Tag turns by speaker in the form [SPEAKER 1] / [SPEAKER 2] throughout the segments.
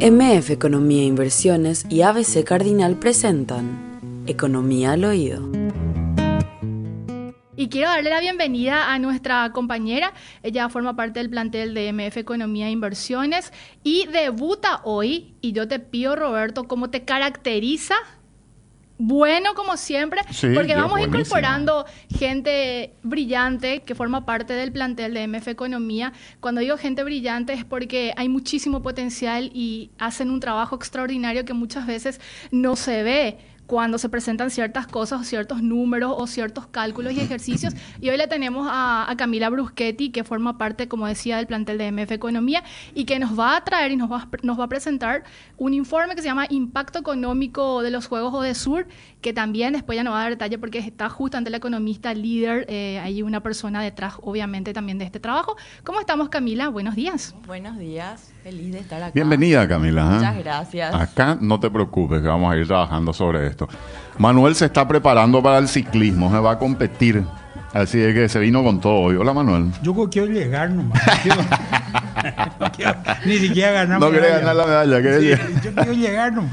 [SPEAKER 1] MF Economía e Inversiones y ABC Cardinal presentan Economía al Oído.
[SPEAKER 2] Y quiero darle la bienvenida a nuestra compañera. Ella forma parte del plantel de MF Economía e Inversiones y debuta hoy. Y yo te pido, Roberto, ¿cómo te caracteriza bueno como siempre, porque vamos incorporando gente brillante que forma parte del plantel de MF Economía. Cuando digo gente brillante es porque hay muchísimo potencial y hacen un trabajo extraordinario que muchas veces no se ve cuando se presentan ciertas cosas, o ciertos números o ciertos cálculos y ejercicios. Y hoy le tenemos a, Camila Bruschetti, que forma parte, como decía, del plantel de MF Economía y que nos va a traer y nos va, nos va a presentar un informe que se llama Impacto Económico de los Juegos Odesur, que también después ya nos va a dar detalle porque está justo ante el economista líder, eh, hay una persona detrás, obviamente, también de este trabajo. ¿Cómo estamos, Camila? Buenos días.
[SPEAKER 3] Buenos días, feliz de estar acá.
[SPEAKER 4] Bienvenida, Camila.
[SPEAKER 3] ¿eh? Muchas gracias.
[SPEAKER 4] Acá no te preocupes, que vamos a ir trabajando sobre esto. Manuel se está preparando para el ciclismo, se va a competir. Así es que se vino con todo hoy. Hola, Manuel.
[SPEAKER 5] Yo quiero llegar nomás. ni siquiera ganar
[SPEAKER 4] No quiere ganar la medalla.
[SPEAKER 5] yo quiero llegar nomás.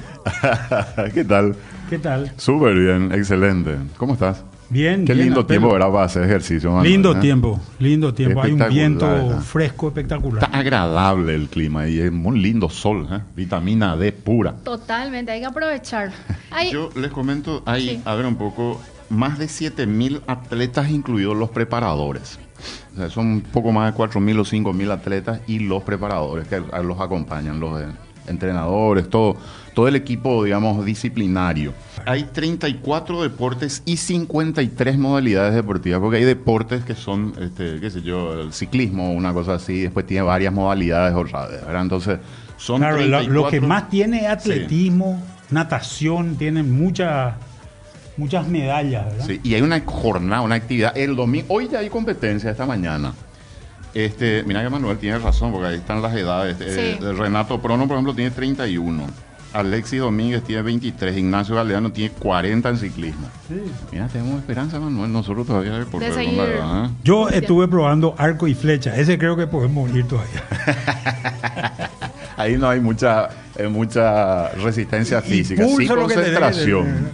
[SPEAKER 4] ¿Qué tal?
[SPEAKER 5] ¿Qué tal?
[SPEAKER 4] Súper bien, excelente. ¿Cómo estás?
[SPEAKER 5] Bien,
[SPEAKER 4] Qué lindo tiempo ¿verdad? para hacer ejercicio.
[SPEAKER 5] lindo ¿eh? tiempo, lindo tiempo. Hay un viento fresco espectacular.
[SPEAKER 4] Está agradable el clima y es muy lindo sol, ¿eh? vitamina D pura.
[SPEAKER 2] Totalmente, hay que aprovechar.
[SPEAKER 4] Yo les comento, hay, a ver un poco, más de 7.000 atletas, incluidos los preparadores. O sea, son un poco más de 4.000 o 5.000 atletas y los preparadores que los acompañan, los entrenadores, todo, todo el equipo, digamos, disciplinario. Hay 34 deportes y 53 modalidades deportivas, porque hay deportes que son, este, qué sé yo, el ciclismo, una cosa así, después tiene varias modalidades, ¿verdad? Entonces, son
[SPEAKER 5] claro, lo, que más tiene es atletismo, natación, tienen muchas muchas medallas, ¿verdad?
[SPEAKER 4] Sí, y hay una jornada, una actividad. El domingo, hoy ya hay competencia esta mañana. Este, mira que Manuel tiene razón, porque ahí están las edades. Eh, Renato Prono, por ejemplo, tiene 31. Alexis Domínguez tiene 23. Ignacio Galeano tiene 40 en ciclismo. Sí. Mira, tenemos esperanza, Manuel. Verdad todavía por
[SPEAKER 5] ¿eh? Yo estuve probando arco y flecha. Ese creo que podemos ir todavía.
[SPEAKER 4] ahí no hay mucha eh, mucha resistencia física, sí concentración.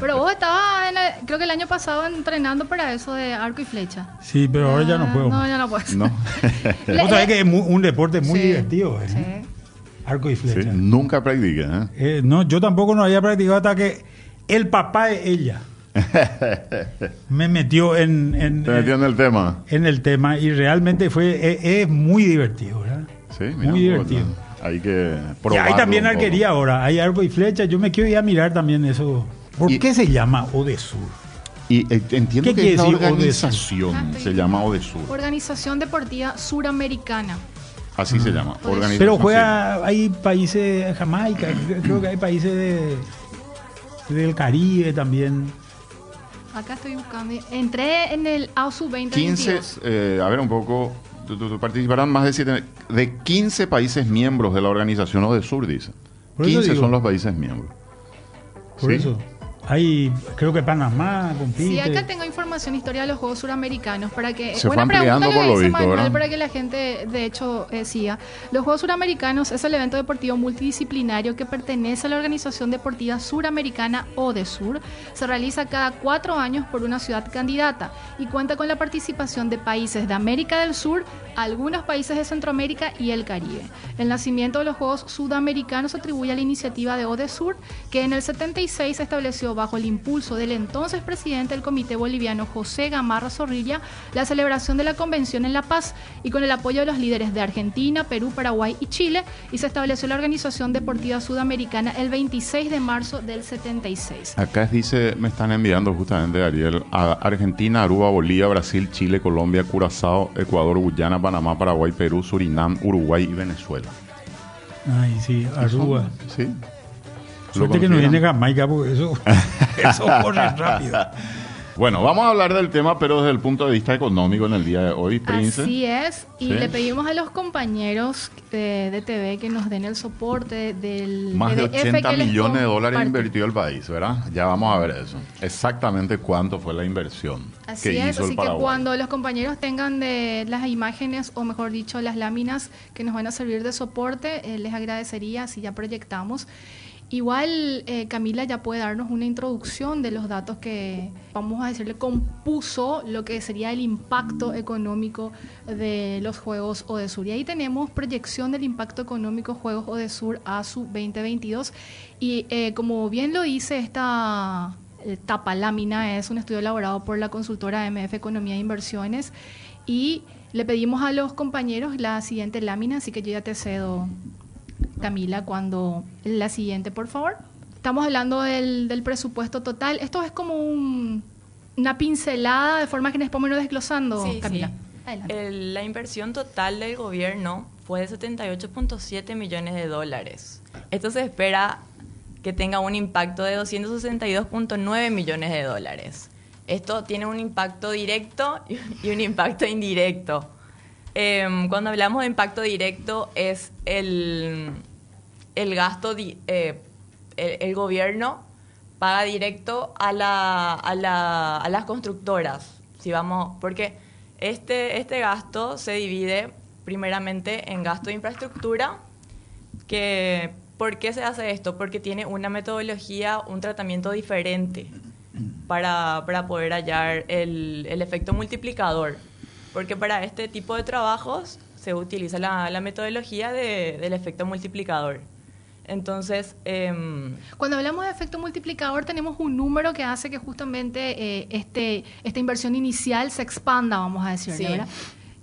[SPEAKER 2] pero vos estabas, creo que el año pasado entrenando para eso de arco y flecha.
[SPEAKER 5] Sí, pero ahora ya no ah, puedo.
[SPEAKER 2] No, ya no puedo. No.
[SPEAKER 5] vos sabés que es un deporte muy divertido. ¿eh? Sí. Arco y flecha.
[SPEAKER 4] nunca practica.
[SPEAKER 5] ¿eh? no, yo tampoco no había practicado hasta que el papá de ella me metió en, en,
[SPEAKER 4] metió en el tema.
[SPEAKER 5] En el tema y realmente fue es, muy divertido, ¿verdad?
[SPEAKER 4] Sí,
[SPEAKER 5] muy divertido.
[SPEAKER 4] Hay que
[SPEAKER 5] probar. Hay también arquería ahora, hay arco y flecha. Yo me quiero ir a mirar también eso. ¿Por qué se llama Odesur?
[SPEAKER 4] Y eh, entiendo que es organización ah, se llama Odesur.
[SPEAKER 2] Organización Deportiva Suramericana.
[SPEAKER 4] Así se llama.
[SPEAKER 5] Organización Pero juega, hay países, de Jamaica, creo que hay países de, del Caribe también.
[SPEAKER 2] Acá estoy buscando. Entré en el AUSU 2022.
[SPEAKER 4] 15, eh, a ver un poco, participarán más de, siete, de 15 países miembros de la organización ODESUR, dice. 15 son los países miembros.
[SPEAKER 5] Por eso. Hay, creo que Panamá compite.
[SPEAKER 2] Sí, acá tengo información historia de los Juegos Suramericanos para que
[SPEAKER 4] se buena pregunta por lo visto, Manuel,
[SPEAKER 2] para que la gente de hecho eh, siga. Los Juegos Suramericanos es el evento deportivo multidisciplinario que pertenece a la Organización Deportiva Suramericana o de Sur. Se realiza cada cuatro años por una ciudad candidata y cuenta con la participación de países de América del Sur, algunos países de Centroamérica y el Caribe. El nacimiento de los Juegos Sudamericanos se atribuye a la iniciativa de ODESUR, que en el 76 estableció bajo el impulso del entonces presidente del Comité Boliviano José Gamarra Zorrilla la celebración de la Convención en La Paz y con el apoyo de los líderes de Argentina, Perú, Paraguay y Chile y se estableció la Organización Deportiva Sudamericana el 26 de marzo del 76.
[SPEAKER 4] Acá dice, me están enviando justamente Ariel, a Argentina, Aruba, Bolivia, Brasil, Chile, Colombia, Curazao, Ecuador, Guyana, Panamá, Paraguay, Perú, Surinam, Uruguay y Venezuela.
[SPEAKER 5] Ay, sí, Aruba.
[SPEAKER 4] Sí.
[SPEAKER 5] Suerte que no viene Jamaica porque eso, eso corre rápido.
[SPEAKER 4] Bueno, vamos a hablar del tema, pero desde el punto de vista económico en el día de hoy, Prince.
[SPEAKER 2] Así es, y
[SPEAKER 4] Sí.
[SPEAKER 2] le pedimos a los compañeros de, de TV que nos den el soporte del
[SPEAKER 4] Más de
[SPEAKER 2] PDF
[SPEAKER 4] 80
[SPEAKER 2] que les
[SPEAKER 4] millones de dólares invirtió el país, ¿verdad? Ya vamos a ver eso. Exactamente cuánto fue la inversión
[SPEAKER 2] Así
[SPEAKER 4] que
[SPEAKER 2] es,
[SPEAKER 4] hizo
[SPEAKER 2] así
[SPEAKER 4] el
[SPEAKER 2] que cuando los compañeros tengan de las imágenes, o mejor dicho, las láminas que nos van a servir de soporte, eh, les agradecería si ya proyectamos. Igual eh, Camila ya puede darnos una introducción de los datos que, vamos a decirle, compuso lo que sería el impacto económico de los Juegos Odesur. Y ahí tenemos proyección del impacto económico Juegos Odesur a su 2022. Y eh, como bien lo dice esta eh, tapa lámina, es un estudio elaborado por la consultora MF Economía e Inversiones. Y le pedimos a los compañeros la siguiente lámina, así que yo ya te cedo, Camila, cuando la siguiente, por favor. Estamos hablando del, del presupuesto total. Esto es como un- una pincelada de forma que nos podemos ir desglosando,
[SPEAKER 3] Sí,
[SPEAKER 2] Camila.
[SPEAKER 3] sí.
[SPEAKER 2] Adelante.
[SPEAKER 3] El- la inversión total del gobierno fue de 78.7 millones de dólares. Esto se espera que tenga un impacto de 262.9 millones de dólares. Esto tiene un impacto directo y- y un impacto indirecto. Em, cuando hablamos de impacto directo es el, el gasto, eh, el, el gobierno paga directo a, la, a, la- a las constructoras. Si vamos, porque este, este gasto se divide primeramente en gasto de infraestructura, que ¿por qué se hace esto? Porque tiene una metodología, un tratamiento diferente para, para poder hallar el, el efecto multiplicador. Porque para este tipo de trabajos se utiliza la, la metodología de- del efecto multiplicador. Entonces, em,
[SPEAKER 2] Cuando hablamos de efecto multiplicador, tenemos un número que hace que justamente eh, este, esta inversión inicial se expanda, vamos a decirle,
[SPEAKER 3] sí,
[SPEAKER 2] ¿verdad?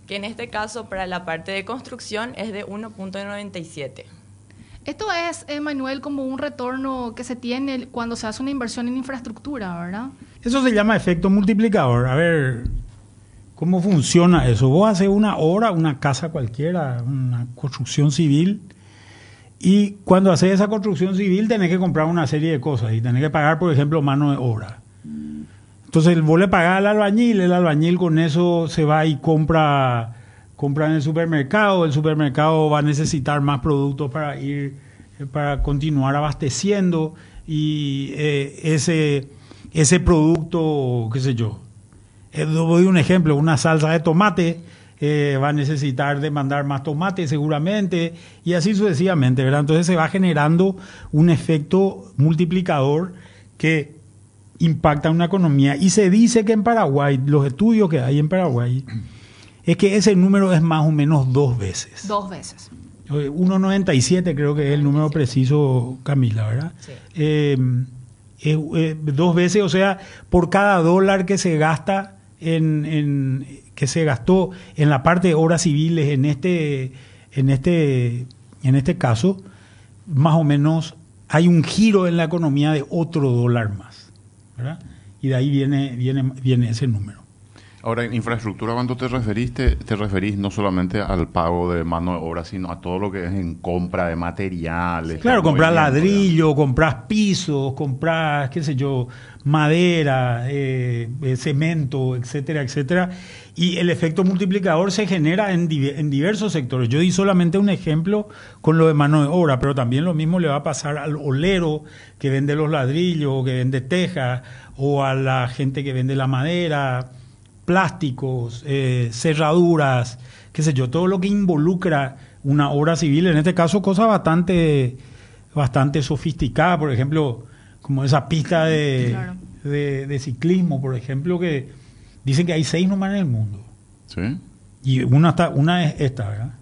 [SPEAKER 3] que en este caso para la parte de construcción es de 1.97.
[SPEAKER 2] Esto es, eh, Manuel, como un retorno que se tiene cuando se hace una inversión en infraestructura, ¿verdad?
[SPEAKER 5] Eso se llama efecto multiplicador. A ver, ¿cómo funciona eso? Vos haces una obra, una casa cualquiera, una construcción civil, y cuando haces esa construcción civil tenés que comprar una serie de cosas y tenés que pagar, por ejemplo, mano de obra. Entonces vos le pagás al albañil, el albañil con eso se va y compra, compra en el supermercado, el supermercado va a necesitar más productos para ir, eh, para continuar abasteciendo y eh, ese, ese producto, qué sé yo, eh, doy un ejemplo, una salsa de tomate eh, va a necesitar de mandar más tomate seguramente y así sucesivamente, ¿verdad? Entonces se va generando un efecto multiplicador que impacta una economía y se dice que en Paraguay, los estudios que hay en Paraguay, es que ese número es más o menos dos veces.
[SPEAKER 2] Dos veces.
[SPEAKER 5] Eh, 1,97 creo que es el número preciso, Camila, ¿verdad?
[SPEAKER 3] Sí.
[SPEAKER 5] Eh, eh, eh, dos veces, o sea, por cada dólar que se gasta en, en- que se gastó en la parte de obras civiles en este en este en este caso, más o menos hay un giro en la economía de otro dólar más. Y de ahí viene viene viene ese número.
[SPEAKER 4] Ahora, en infraestructura, cuando te referiste, te referís no solamente al pago de mano de obra, sino a todo lo que es en compra de materiales.
[SPEAKER 5] Claro, comprar ladrillo, comprar pisos, comprar, qué sé yo, madera, eh, eh, cemento, etcétera, etcétera. Y el efecto multiplicador se genera en, en diversos sectores. Yo di solamente un ejemplo con lo de mano de obra, pero también lo mismo le va a pasar al olero que vende los ladrillos, que vende tejas, o a la gente que vende la madera, plásticos, eh, cerraduras, qué sé yo, todo lo que involucra una obra civil, en este caso cosas bastante, bastante sofisticadas, por ejemplo, como esa pista de,
[SPEAKER 2] Claro.
[SPEAKER 5] de, de ciclismo, por ejemplo, que dicen que hay seis nomás en el mundo.
[SPEAKER 4] ¿Sí?
[SPEAKER 5] Y una, está, una es esta, ¿verdad?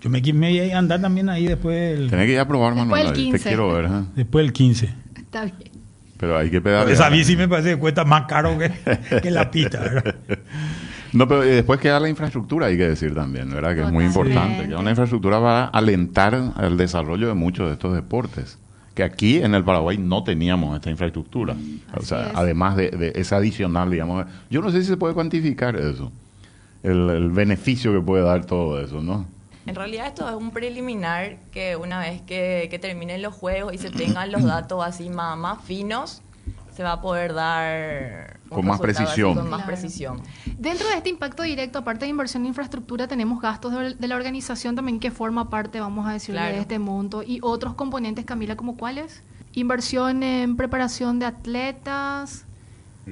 [SPEAKER 5] Yo me, voy a andar también ahí después del,
[SPEAKER 4] Tenés que ir a probar,
[SPEAKER 2] Después
[SPEAKER 4] Manuel.
[SPEAKER 2] del
[SPEAKER 4] ahí, Te
[SPEAKER 2] 15.
[SPEAKER 4] quiero ver. ¿eh?
[SPEAKER 5] después del 15.
[SPEAKER 2] Está bien.
[SPEAKER 4] Pero hay que pedalear.
[SPEAKER 5] Esa bici me parece que cuesta más caro que, que la pista, ¿verdad?
[SPEAKER 4] No, pero eh, después queda la infraestructura, hay que decir también, ¿verdad? Que es muy importante. Que una infraestructura va a alentar el desarrollo de muchos de estos deportes. Que aquí en el Paraguay no teníamos esta infraestructura. O sea,
[SPEAKER 2] es.
[SPEAKER 4] además de, de ese adicional, digamos. Yo no sé si se puede cuantificar eso. El, el beneficio que puede dar todo eso, ¿no?
[SPEAKER 3] En realidad esto es un preliminar que una vez que, que terminen los juegos y se tengan los datos así más, más finos, se va a poder dar
[SPEAKER 4] Con más
[SPEAKER 3] así,
[SPEAKER 4] precisión.
[SPEAKER 3] Con más
[SPEAKER 2] Claro.
[SPEAKER 3] precisión.
[SPEAKER 2] Dentro de este impacto directo, aparte de inversión en infraestructura, tenemos gastos de, de la organización también que forma parte, vamos a decirle,
[SPEAKER 3] Claro.
[SPEAKER 2] de este monto. Y otros componentes, Camila, ¿como cuáles? Inversión en preparación de atletas.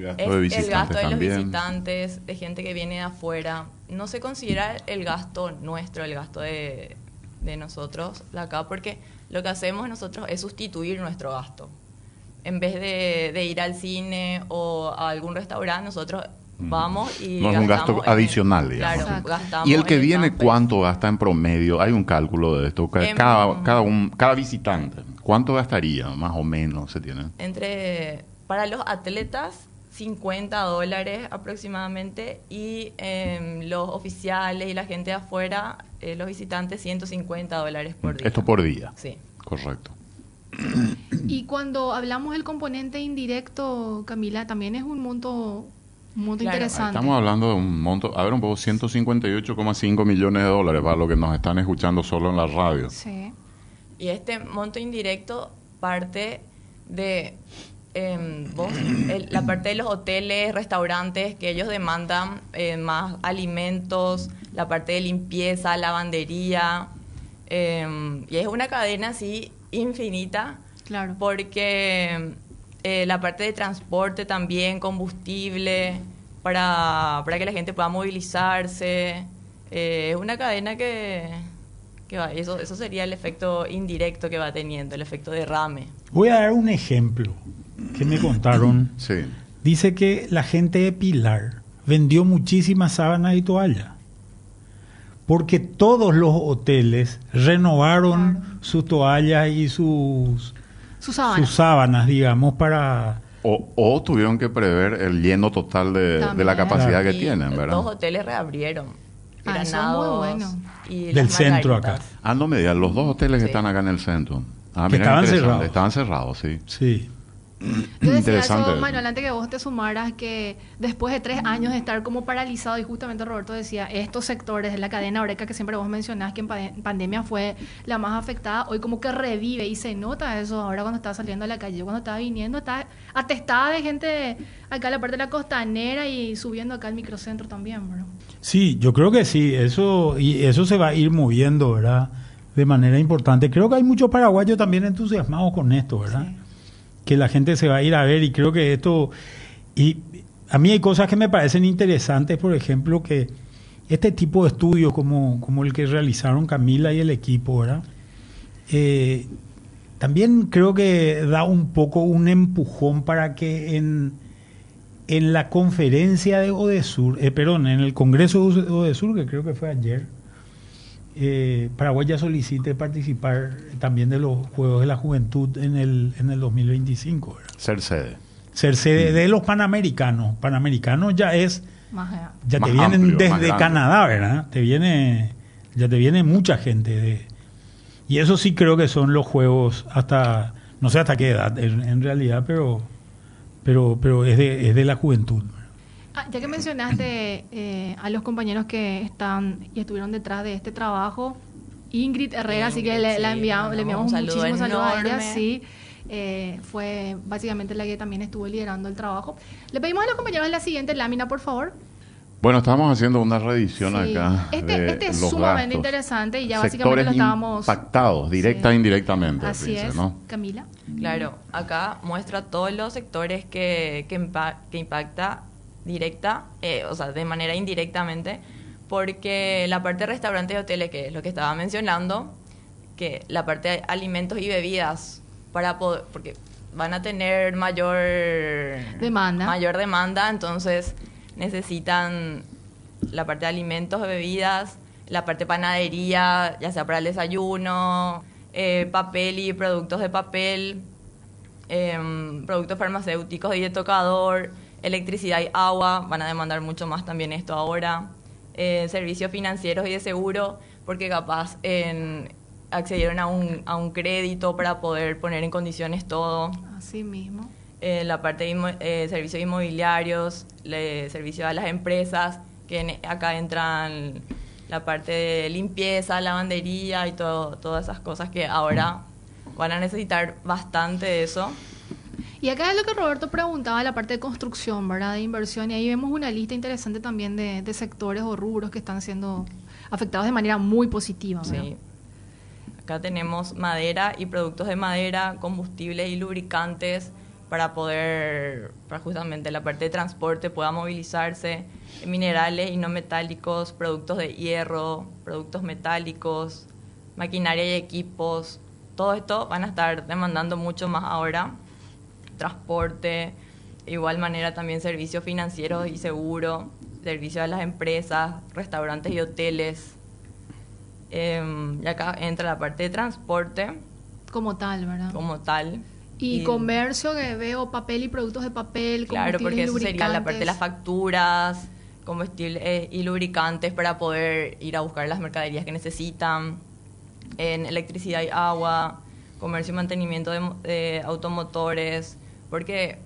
[SPEAKER 4] Gasto
[SPEAKER 3] Es
[SPEAKER 4] de
[SPEAKER 3] el gasto de los visitantes, de gente que viene de afuera. No se considera el gasto nuestro, el gasto de, de nosotros de acá, porque lo que hacemos nosotros es sustituir nuestro gasto. En vez de, de ir al cine o a algún restaurante, nosotros
[SPEAKER 4] Mm.
[SPEAKER 3] vamos y
[SPEAKER 4] No es un gasto adicional, digamos.
[SPEAKER 3] Claro,
[SPEAKER 4] ¿Y el que viene
[SPEAKER 3] camper.
[SPEAKER 4] cuánto gasta en promedio? Hay un cálculo de esto. Ca-
[SPEAKER 3] Em,
[SPEAKER 4] Cada, cada, un, cada visitante, ¿cuánto gastaría? Más o menos se tiene.
[SPEAKER 3] Entre, para los atletas, 50 dólares aproximadamente y em, los oficiales y la gente de afuera, eh, los visitantes, 150 dólares por día.
[SPEAKER 4] Esto por día.
[SPEAKER 3] Sí.
[SPEAKER 4] Correcto.
[SPEAKER 2] Y cuando hablamos del componente indirecto, Camila, también es un monto, un monto
[SPEAKER 3] Claro,
[SPEAKER 2] interesante.
[SPEAKER 4] Estamos hablando de un monto, a ver un poco, 158,5 millones de dólares para los que nos están escuchando solo en la radio.
[SPEAKER 2] Sí.
[SPEAKER 3] Y este monto indirecto parte de em, vos, el- la parte de los hoteles, restaurantes, que ellos demandan eh, más alimentos, la parte de limpieza, lavandería. em, y es una cadena así infinita
[SPEAKER 2] Claro.
[SPEAKER 3] porque eh, la parte de transporte también, combustible, para, para que la gente pueda movilizarse. Eh, es una cadena que, que va, eso, eso sería el efecto indirecto que va teniendo, el efecto derrame.
[SPEAKER 5] Voy a dar un ejemplo que me contaron.
[SPEAKER 4] Sí.
[SPEAKER 5] Dice que la gente de Pilar vendió muchísimas sábanas y toallas. Porque todos los hoteles renovaron sus toallas y sus,
[SPEAKER 2] Sus sábanas.
[SPEAKER 5] sus sábanas, digamos, para...
[SPEAKER 4] O, o tuvieron que prever el lleno total de, de la capacidad que
[SPEAKER 3] Y
[SPEAKER 4] tienen, ¿verdad?
[SPEAKER 3] hoteles reabrieron.
[SPEAKER 2] Ah, eso es muy bueno.
[SPEAKER 3] y
[SPEAKER 5] Del
[SPEAKER 3] las
[SPEAKER 5] centro acá.
[SPEAKER 4] Ah, no me digas, los dos hoteles que están acá en el centro. Ah,
[SPEAKER 5] Que
[SPEAKER 4] mira,
[SPEAKER 5] estaban cerrados.
[SPEAKER 4] Estaban cerrados, sí.
[SPEAKER 5] Sí.
[SPEAKER 2] Yo decía
[SPEAKER 4] Interesante.
[SPEAKER 2] eso, Manuel, antes que vos te sumaras, que después de tres años de estar como paralizado, y justamente Roberto decía, estos sectores de la cadena Oreca que siempre vos mencionás que en pa- pandemia fue la más afectada, hoy como que revive y se nota eso ahora cuando estaba saliendo a la calle. Yo cuando estaba viniendo, estaba atestada de gente acá en la parte de la costanera y subiendo acá al microcentro también, bro.
[SPEAKER 5] Sí, yo creo que sí, eso, y eso se va a ir moviendo, ¿verdad? De manera importante. Creo que hay muchos paraguayos también entusiasmados con esto, ¿verdad? Que la gente se va a ir a ver y creo que esto... Y a mí hay cosas que me parecen interesantes, por ejemplo, que este tipo de estudios como, como el que realizaron Camila y el equipo, ¿verdad? Eh, también creo que da un poco un empujón para que en, en la conferencia de Odesur, eh, perdón, en el Congreso de Odesur, que creo que fue ayer, eh, Paraguay ya solicite participar también de los Juegos de la Juventud en el, en el 2025. ¿verdad?
[SPEAKER 4] Ser sede.
[SPEAKER 5] Ser sede de los Panamericanos. Panamericanos ya es,
[SPEAKER 2] Más allá.
[SPEAKER 5] ya
[SPEAKER 4] Más
[SPEAKER 5] te vienen
[SPEAKER 4] amplio,
[SPEAKER 5] desde. Canadá, ¿verdad? Te viene, ya te viene mucha gente de, y eso sí creo que son los juegos hasta, no sé hasta qué edad en, en realidad, pero, pero, pero es de, es de la juventud.
[SPEAKER 2] Ah, ya que mencionaste eh, a los compañeros que están y estuvieron detrás de este trabajo, Ingrid Herrera, así que le, la enviamos, le enviamos
[SPEAKER 3] un saludo
[SPEAKER 2] muchísimos saludos a ella, sí. Eh, fue básicamente la que también estuvo liderando el trabajo. Le pedimos a los compañeros la siguiente lámina, por favor.
[SPEAKER 4] Bueno, estamos haciendo una revisión
[SPEAKER 2] Sí.
[SPEAKER 4] acá.
[SPEAKER 2] Este-
[SPEAKER 4] de
[SPEAKER 2] este es
[SPEAKER 4] los
[SPEAKER 2] sumamente
[SPEAKER 4] gastos.
[SPEAKER 2] interesante y ya básicamente lo estábamos-
[SPEAKER 4] impactados, directa
[SPEAKER 2] Sí.
[SPEAKER 4] e indirectamente.
[SPEAKER 2] Así es,
[SPEAKER 4] ¿no?
[SPEAKER 2] Camila.
[SPEAKER 3] Claro, acá muestra todos los sectores que, que, impa- que impacta directa, eh, o sea, de manera indirectamente, porque la parte de restaurantes y hoteles, que es lo que estaba mencionando, que la parte de alimentos y bebidas, para poder, porque van a tener mayor
[SPEAKER 2] Demanda.
[SPEAKER 3] mayor demanda, entonces necesitan la parte de alimentos, bebidas, la parte de panadería, ya sea para el desayuno, eh, papel y productos de papel, em, productos farmacéuticos y de tocador, electricidad y agua, van a demandar mucho más también esto ahora, eh, servicios financieros y de seguro, porque capaz en- accedieron a un, a un crédito para poder poner en condiciones todo
[SPEAKER 2] Así mismo.
[SPEAKER 3] eh, la parte de eh, servicios inmobiliarios, le, servicio a las empresas, que en- acá entran la parte de limpieza, lavandería y todo, todas esas cosas que ahora van a necesitar bastante de eso.
[SPEAKER 2] Y acá es lo que Roberto preguntaba, la parte de construcción, ¿verdad? De inversión. Y ahí vemos una lista interesante también de, sectores o rubros que están siendo afectados de manera muy positiva.
[SPEAKER 3] Sí. Acá tenemos madera y productos de madera, combustibles y lubricantes para poder, justamente la parte de transporte pueda movilizarse, minerales y no metálicos, productos de hierro, productos metálicos, maquinaria y equipos. Todo esto van a estar demandando mucho más ahora. Transporte, de igual manera también servicios financieros y seguro, servicios a las empresas, restaurantes y hoteles. Em, y acá entra la parte de transporte
[SPEAKER 2] Como tal, ¿verdad?
[SPEAKER 3] como tal.
[SPEAKER 2] Y, comercio que veo papel y productos de papel,
[SPEAKER 3] Claro, porque eso sería la parte de las facturas, combustibles eh, y lubricantes para poder ir a buscar las mercaderías que necesitan. En electricidad y agua, comercio y mantenimiento de, de automotores, porque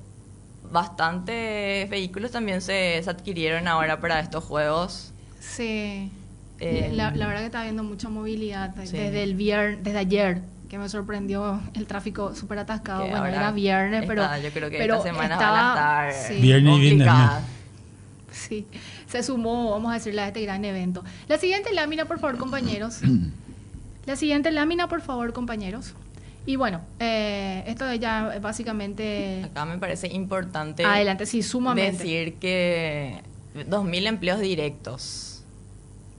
[SPEAKER 3] bastantes vehículos también se, se adquirieron ahora para estos juegos.
[SPEAKER 2] Sí.
[SPEAKER 3] Eh,
[SPEAKER 2] la, la verdad que está habiendo mucha movilidad
[SPEAKER 3] Sí.
[SPEAKER 2] desde el viernes, desde ayer, que me sorprendió el tráfico súper atascado.
[SPEAKER 3] Que
[SPEAKER 2] Bueno, era viernes, pero
[SPEAKER 3] está- yo creo que
[SPEAKER 2] pero
[SPEAKER 3] esta semana
[SPEAKER 2] estaba,
[SPEAKER 3] van a estar
[SPEAKER 2] sí,
[SPEAKER 5] Viernes y viernes,
[SPEAKER 3] complicadas.
[SPEAKER 2] sí, se sumó, vamos a decirle, a este gran evento. La siguiente lámina, por favor, compañeros. La siguiente lámina, por favor, compañeros. Y bueno, eh, esto ya básicamente...
[SPEAKER 3] Acá me parece importante
[SPEAKER 2] Adelante, sí, sumamente.
[SPEAKER 3] decir que 2.000 empleos directos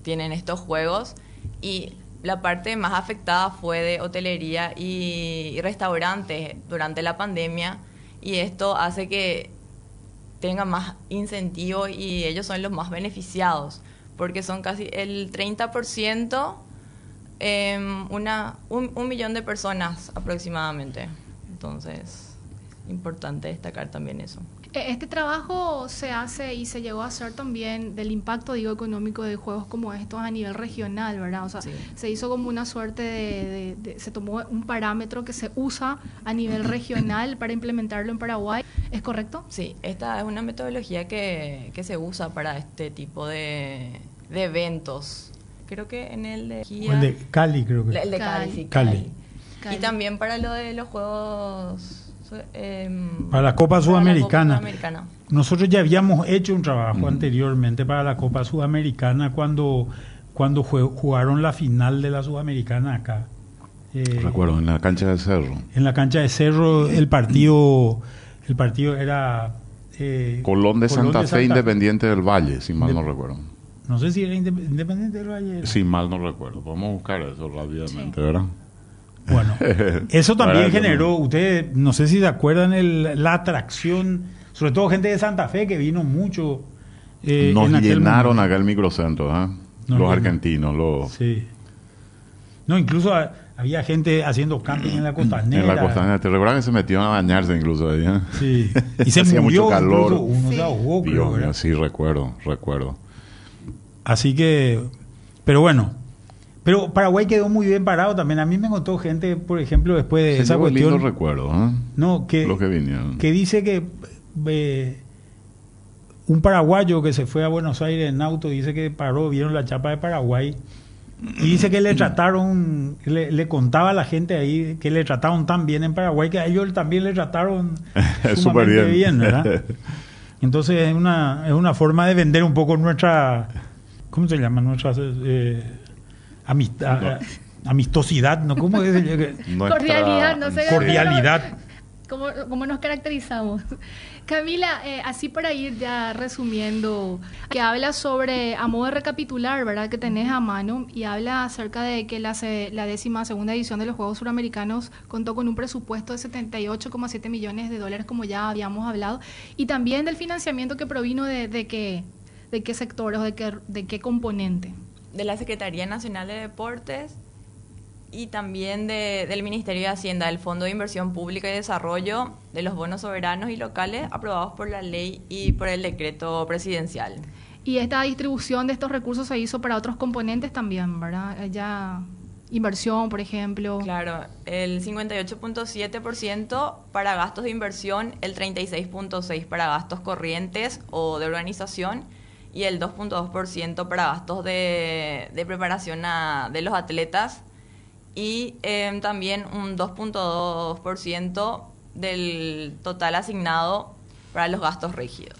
[SPEAKER 3] tienen estos juegos y la parte más afectada fue de hotelería y, y restaurantes durante la pandemia y esto hace que tengan más incentivo y ellos son los más beneficiados porque son casi el 30% em, una, un, un millón de personas aproximadamente. Entonces, importante destacar también eso.
[SPEAKER 2] Eh, Este trabajo se hace y se llegó a hacer también del impacto, digo, económico de juegos como estos a nivel regional, ¿verdad? O sea,
[SPEAKER 3] Sí.
[SPEAKER 2] se hizo como una suerte de, de- de- se tomó un parámetro que se usa a nivel regional para implementarlo en Paraguay, ¿es correcto?
[SPEAKER 3] Sí, esta es una metodología que, que se usa para este tipo de, de eventos. Creo que en el de
[SPEAKER 5] el de Cali, creo que.
[SPEAKER 3] el de Cali,
[SPEAKER 2] Cali.
[SPEAKER 3] sí,
[SPEAKER 5] Cali.
[SPEAKER 3] Y también para lo de los juegos... em,
[SPEAKER 5] Para la Copa
[SPEAKER 3] para
[SPEAKER 5] Sudamericana.
[SPEAKER 3] Sudamericana.
[SPEAKER 5] Nosotros ya habíamos hecho un trabajo anteriormente para la Copa Sudamericana cuando, cuando jugaron la final de la Sudamericana acá. Eh,
[SPEAKER 4] Recuerdo, en la cancha del Cerro.
[SPEAKER 5] En la cancha de Cerro el partido, el partido era eh,
[SPEAKER 4] Colón de Santa Fe,
[SPEAKER 5] Santa-
[SPEAKER 4] Independiente del Valle, si mal
[SPEAKER 5] De-
[SPEAKER 4] no recuerdo.
[SPEAKER 5] No sé si era Indep- Independiente del Valle. era.
[SPEAKER 4] Si mal no recuerdo. Podemos buscar eso rápidamente, ¿verdad?
[SPEAKER 5] Bueno, eso también generó,
[SPEAKER 4] no-
[SPEAKER 5] ustedes, no sé si se acuerdan, el- la atracción, sobre todo gente de Santa Fe que vino mucho. eh,
[SPEAKER 4] Nos
[SPEAKER 5] en aquel
[SPEAKER 4] llenaron
[SPEAKER 5] momento.
[SPEAKER 4] acá el microcentro, ¿eh?
[SPEAKER 5] Nos
[SPEAKER 4] los
[SPEAKER 5] llenaron.
[SPEAKER 4] argentinos, los...
[SPEAKER 5] Sí. No, incluso a- había gente haciendo camping en la costanera.
[SPEAKER 4] En la costanera. ¿Te recuerdas que se metieron a bañarse incluso ahí? eh?
[SPEAKER 5] Sí. Y se
[SPEAKER 4] Hacía
[SPEAKER 5] murió,
[SPEAKER 4] mucho calor.
[SPEAKER 5] incluso uno
[SPEAKER 2] Sí.
[SPEAKER 5] se ahogó, creo,
[SPEAKER 4] Dios mío, sí, recuerdo, recuerdo.
[SPEAKER 5] Así que, pero bueno. Pero Paraguay quedó muy bien parado también. A mí me contó gente, por ejemplo, después de
[SPEAKER 4] Se
[SPEAKER 5] esa cuestión.
[SPEAKER 4] lindos recuerdos, ¿eh?
[SPEAKER 5] No, que,
[SPEAKER 4] Los que vinieron.
[SPEAKER 5] que dice que eh, un paraguayo que se fue a Buenos Aires en auto dice que paró, vieron la chapa de Paraguay y dice que le trataron, le, le contaba a la gente ahí que le trataron tan bien en Paraguay que a ellos también le trataron
[SPEAKER 4] Súper
[SPEAKER 5] sumamente
[SPEAKER 4] bien.
[SPEAKER 5] bien, ¿verdad? Entonces es una, es una forma de vender un poco nuestra, ¿cómo se llama? Nuestra eh, amistad, amistosidad, ¿no? ¿Cómo es?
[SPEAKER 4] Nuestra-
[SPEAKER 2] Cordialidad, no sé.
[SPEAKER 5] Cordialidad.
[SPEAKER 2] ¿Cómo, cómo nos caracterizamos? Camila, eh, así para ir ya resumiendo, que habla sobre, a modo de recapitular, ¿verdad? Que tenés a mano y habla acerca de que la, se- la décima segunda edición de los Juegos Suramericanos contó con un presupuesto de 78,7 millones de dólares, como ya habíamos hablado, y también del financiamiento que provino de, de qué, de qué sectores o de qué, de qué componente.
[SPEAKER 3] de la Secretaría Nacional de Deportes y también de- del Ministerio de Hacienda, del Fondo de Inversión Pública y Desarrollo, de los bonos soberanos y locales aprobados por la ley y por el decreto presidencial.
[SPEAKER 2] Y esta distribución de estos recursos se hizo para otros componentes también, ¿verdad? Eh, Ya inversión, por ejemplo.
[SPEAKER 3] Claro, el 58.7% para gastos de inversión, el 36.6% para gastos corrientes o de organización y el 2.2% para gastos de, preparación a- de los atletas y em, también un 2.2% del total asignado para los gastos rígidos.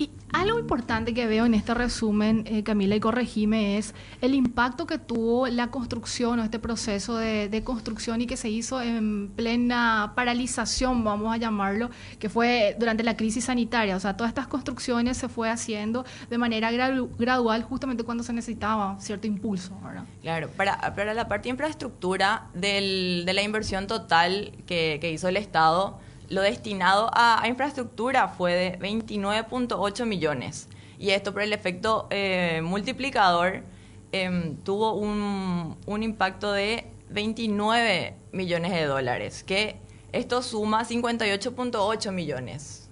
[SPEAKER 2] Y algo importante que veo en este resumen, eh, Camila, y corregime, es el impacto que tuvo la construcción o este proceso de, construcción y que se hizo en plena paralización, vamos a llamarlo, que fue durante la crisis sanitaria. O sea, todas estas construcciones se fue haciendo de manera gradual justamente cuando se necesitaba cierto impulso.
[SPEAKER 3] Claro, para, para la parte infraestructura del, de la inversión total que, que hizo el Estado, lo destinado a, infraestructura fue de 29.8 millones. Y esto por el efecto eh, multiplicador em, tuvo un, un, impacto de 29 millones de dólares, que esto suma 58.8 millones.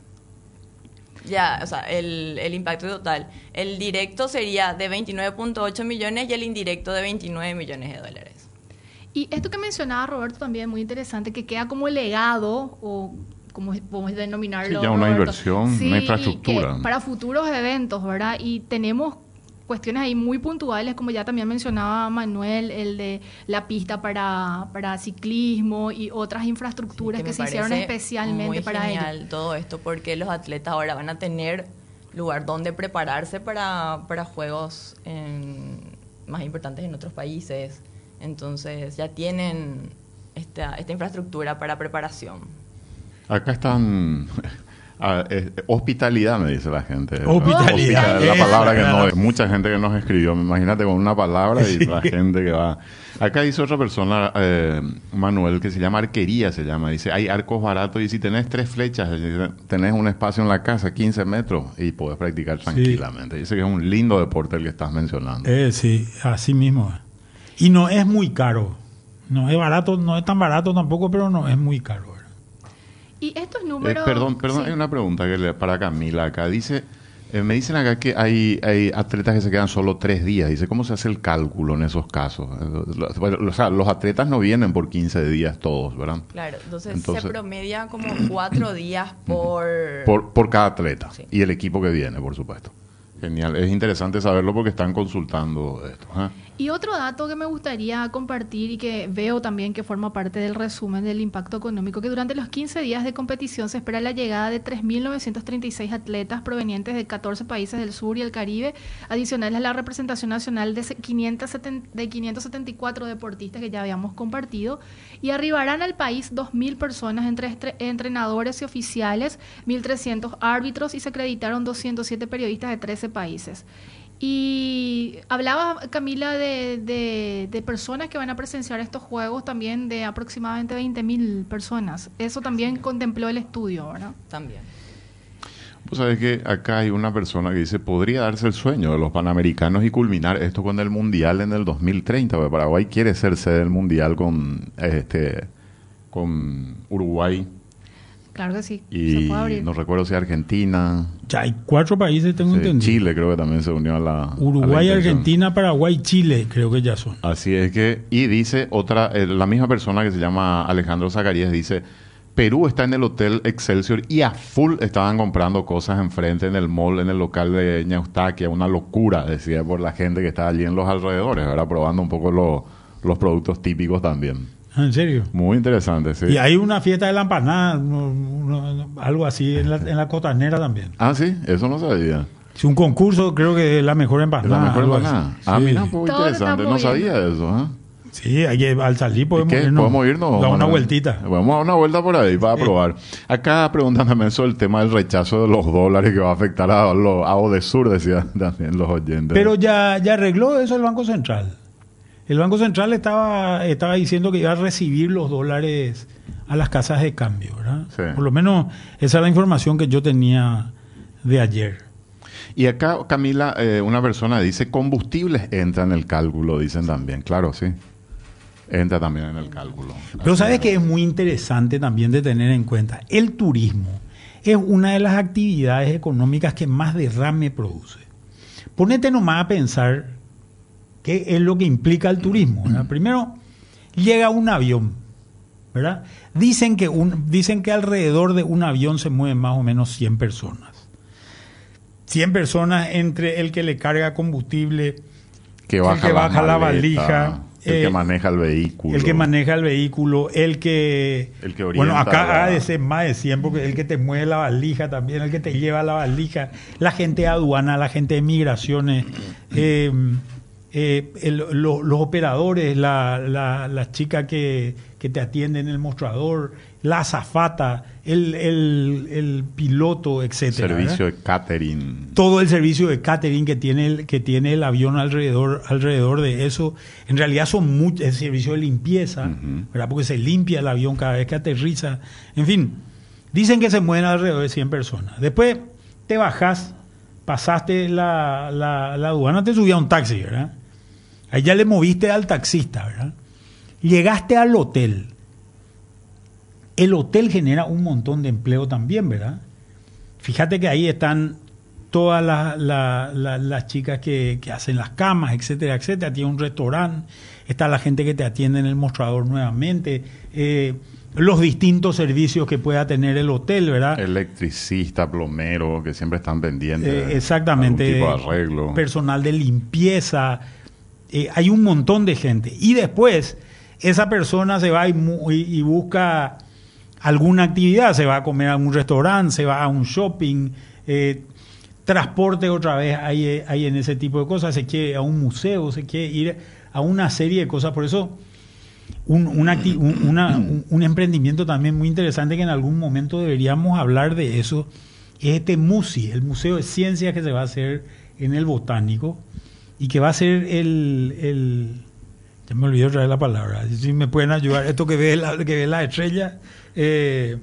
[SPEAKER 3] Ya, o sea, el, el impacto total. El directo sería de 29.8 millones y el indirecto de 29 millones de dólares.
[SPEAKER 2] Y esto que mencionaba Roberto también muy interesante, que queda como legado o como podemos denominarlo.
[SPEAKER 4] Sí, ya una inversión, una infraestructura.
[SPEAKER 2] para futuros eventos, ¿verdad? Y tenemos cuestiones ahí muy puntuales, como ya también mencionaba Manuel, el de la pista para, para ciclismo y otras infraestructuras que, se hicieron especialmente muy para genial
[SPEAKER 3] todo esto, porque los atletas ahora van a tener lugar donde prepararse para, para juegos más importantes en otros países. Entonces ya tienen esta, esta infraestructura para preparación.
[SPEAKER 4] Acá están... Ah, eh, hospitalidad, me dice la gente.
[SPEAKER 5] Hospitalidad.
[SPEAKER 4] la palabra que no es. Mucha gente que nos escribió. Imagínate con una palabra y la gente que va. Acá dice otra persona, eh, Manuel, que se llama arquería, se llama. Dice, hay arcos baratos y si tenés tres flechas, tenés un espacio en la casa, 15 metros, y podés practicar tranquilamente. Dice que es un lindo deporte el que estás mencionando.
[SPEAKER 5] Eh, sí, así mismo. Y no es muy caro. No es barato, no es tan barato tampoco, pero no es muy caro.
[SPEAKER 2] Y estos eh, números...
[SPEAKER 4] perdón, perdón, hay una pregunta que le, para Camila acá. Dice, eh, me dicen acá que hay, hay atletas que se quedan solo tres días. Dice, ¿cómo se hace el cálculo en esos casos? O sea, los atletas no vienen por 15 días todos, ¿verdad?
[SPEAKER 3] Claro, entonces, se promedia como cuatro días por...
[SPEAKER 4] Por, por cada atleta. Y el equipo que viene, por supuesto. Genial, es interesante saberlo porque están consultando esto. ¿eh?
[SPEAKER 2] Y otro dato que me gustaría compartir y que veo también que forma parte del resumen del impacto económico, que durante los 15 días de competición se espera la llegada de 3.936 atletas provenientes de 14 países del sur y el Caribe, adicionales a la representación nacional de, 570, de 574 deportistas que ya habíamos compartido, y arribarán al país 2.000 personas entre entrenadores y oficiales, 1.300 árbitros y se acreditaron 207 periodistas de 13 países. Y hablaba Camila de, de, personas que van a presenciar estos juegos también de aproximadamente 20.000 personas. Eso también contempló el estudio, ¿verdad?
[SPEAKER 3] También.
[SPEAKER 4] Pues sabes que acá hay una persona que dice, podría darse el sueño de los panamericanos y culminar esto con el Mundial en el 2030, porque Paraguay quiere ser sede del Mundial con, este, con Uruguay
[SPEAKER 2] Claro que sí.
[SPEAKER 4] Y no recuerdo si Argentina.
[SPEAKER 5] Ya hay cuatro países, tengo entendido.
[SPEAKER 4] Chile creo que también se unió a la.
[SPEAKER 5] Uruguay, Argentina, Paraguay, Chile, creo que ya son.
[SPEAKER 4] Así es que. Y dice otra, eh, la misma persona que se llama Alejandro Zacarías, dice. Perú está en el Hotel Excelsior y a full estaban comprando cosas enfrente en el mall, en el local de Ñaustaquia. Una locura, decía, por la gente que está allí en los alrededores, ahora probando un poco los productos típicos también.
[SPEAKER 5] Ah, ¿En serio?
[SPEAKER 4] Muy interesante, sí.
[SPEAKER 5] Y hay una fiesta de la empanada, algo así en la, en la cotanera también.
[SPEAKER 4] Ah, sí, eso no sabía.
[SPEAKER 5] Es un concurso, creo que es la mejor empanada.
[SPEAKER 4] La mejor empanada. Ah, mira, muy interesante. No sabía eso, ¿eh?
[SPEAKER 5] Sí, al salir podemos
[SPEAKER 4] irnos, podemos irnos
[SPEAKER 5] dar una vueltita.
[SPEAKER 4] Vamos a dar una vuelta por ahí para probar. Acá preguntándome sobre el tema del rechazo de los dólares que va a afectar a, los, a Odesur, decían también los oyentes.
[SPEAKER 5] Pero ya, ya arregló eso el Banco Central. El Banco Central estaba, estaba diciendo que iba a recibir los dólares a las casas de cambio, ¿verdad? Por lo menos esa es la información que yo tenía de ayer.
[SPEAKER 4] Y acá, Camila, eh, una persona dice, combustibles entra en el cálculo, dicen también. Claro, sí. Entra también en el cálculo.
[SPEAKER 5] Pero sabes que es muy interesante también de tener en cuenta, el turismo es una de las actividades económicas que más derrame produce. Ponete nomás a pensar ¿Qué es lo que implica el turismo? Primero, llega un avión, ¿verdad? Dicen que, un, dicen que alrededor de un avión se mueven más o menos 100 personas. 100 personas entre el que le carga combustible,
[SPEAKER 4] que baja,
[SPEAKER 5] el que baja la, valija,
[SPEAKER 4] El
[SPEAKER 5] Eh,
[SPEAKER 4] que maneja el vehículo.
[SPEAKER 5] El que maneja el vehículo, el que...
[SPEAKER 4] El que
[SPEAKER 5] Bueno, acá ha de ser más de 100, porque el que te mueve la valija también, el que te lleva la valija, la gente de aduana, la gente de migraciones, eh, eh, el- lo- los operadores, la, la, la chica que, que te atiende en el mostrador, la azafata, el, el, el piloto, etcétera.
[SPEAKER 4] Servicio
[SPEAKER 5] ¿verdad?
[SPEAKER 4] de catering.
[SPEAKER 5] todo el servicio de catering que tiene el, que tiene el avión alrededor alrededor de eso en realidad son muchos el servicio de limpieza. ¿verdad? porque se limpia el avión cada vez que aterriza en fin dicen que se mueven alrededor de 100 personas después te bajas pasaste la, la, la aduana te subí a un taxi ¿verdad? ahí ya le moviste al taxista ¿verdad? llegaste al hotel el hotel genera un montón de empleo también, ¿verdad? Fíjate que ahí están todas las, la- la- las chicas que, que hacen las camas, etcétera, etcétera. Tiene un restaurante, está la gente que te atiende en el mostrador nuevamente, eh, los distintos servicios que pueda tener el hotel, ¿verdad?
[SPEAKER 4] Electricista, plomero, que siempre están pendientes.
[SPEAKER 5] Eh, exactamente.
[SPEAKER 4] algún tipo de arreglo.
[SPEAKER 5] Personal de limpieza. eh, hay un montón de gente. Y después, esa persona se va y, y- y busca alguna actividad. Se va a comer a un restaurante, se va a un shopping. eh, transporte otra vez hay, eh, hay en ese tipo de cosas. Se quiere ir a un museo, se quiere ir a una serie de cosas. Por eso un, un acti- un- una- un- emprendimiento también muy interesante que en algún momento deberíamos hablar de eso es este MUSI, el Museo de Ciencias que se va a hacer en el Botánico y que va a ser el... el ya me olvidé otra vez la palabra, si me pueden ayudar, esto que ve la, que ve la estrella, eh,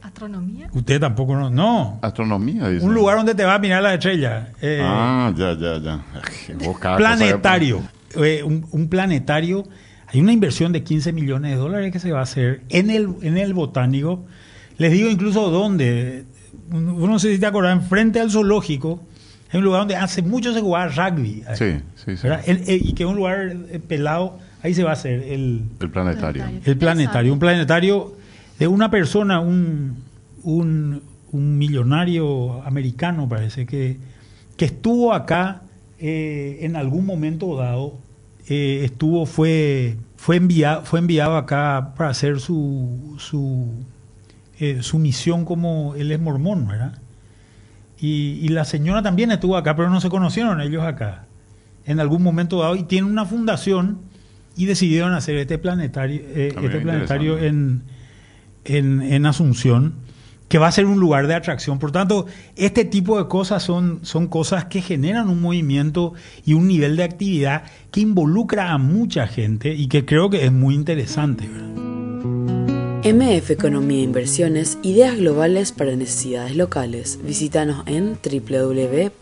[SPEAKER 2] Astronomía.
[SPEAKER 5] usted tampoco no, no,
[SPEAKER 4] Astronomía, dice.
[SPEAKER 5] un lugar donde te va a mirar la estrella. eh,
[SPEAKER 4] Ah, ya, ya, ya.
[SPEAKER 5] Planetario. Eh, un, un planetario. Hay una inversión de 15 millones de dólares que se va a hacer en el, en el botánico. Les digo incluso dónde. Uno no sé si te acordás, enfrente al zoológico. Hay un lugar donde hace mucho se jugaba rugby. ahí,
[SPEAKER 4] Sí, sí, sí.
[SPEAKER 5] ¿verdad? El- el- y que es un lugar eh, pelado. Ahí se va a hacer el,
[SPEAKER 4] El planetario.
[SPEAKER 5] el planetario. Un planetario de una persona, un, un, un millonario americano, parece, que, que estuvo acá eh, en algún momento dado. Eh, estuvo, fue, fue, enviado, fue enviado acá para hacer su, su, eh, su misión como él es mormón, ¿verdad? Y, y la señora también estuvo acá, pero no se conocieron ellos acá en algún momento dado y tienen una fundación y decidieron hacer este planetario, eh,
[SPEAKER 4] También
[SPEAKER 5] este planetario en, en, en Asunción, que va a ser un lugar de atracción. Por tanto, este tipo de cosas son, son cosas que generan un movimiento y un nivel de actividad que involucra a mucha gente y que creo que es muy interesante.
[SPEAKER 1] MF Economía e Inversiones, ideas globales para necesidades locales. Visítanos en www.mf.com.py.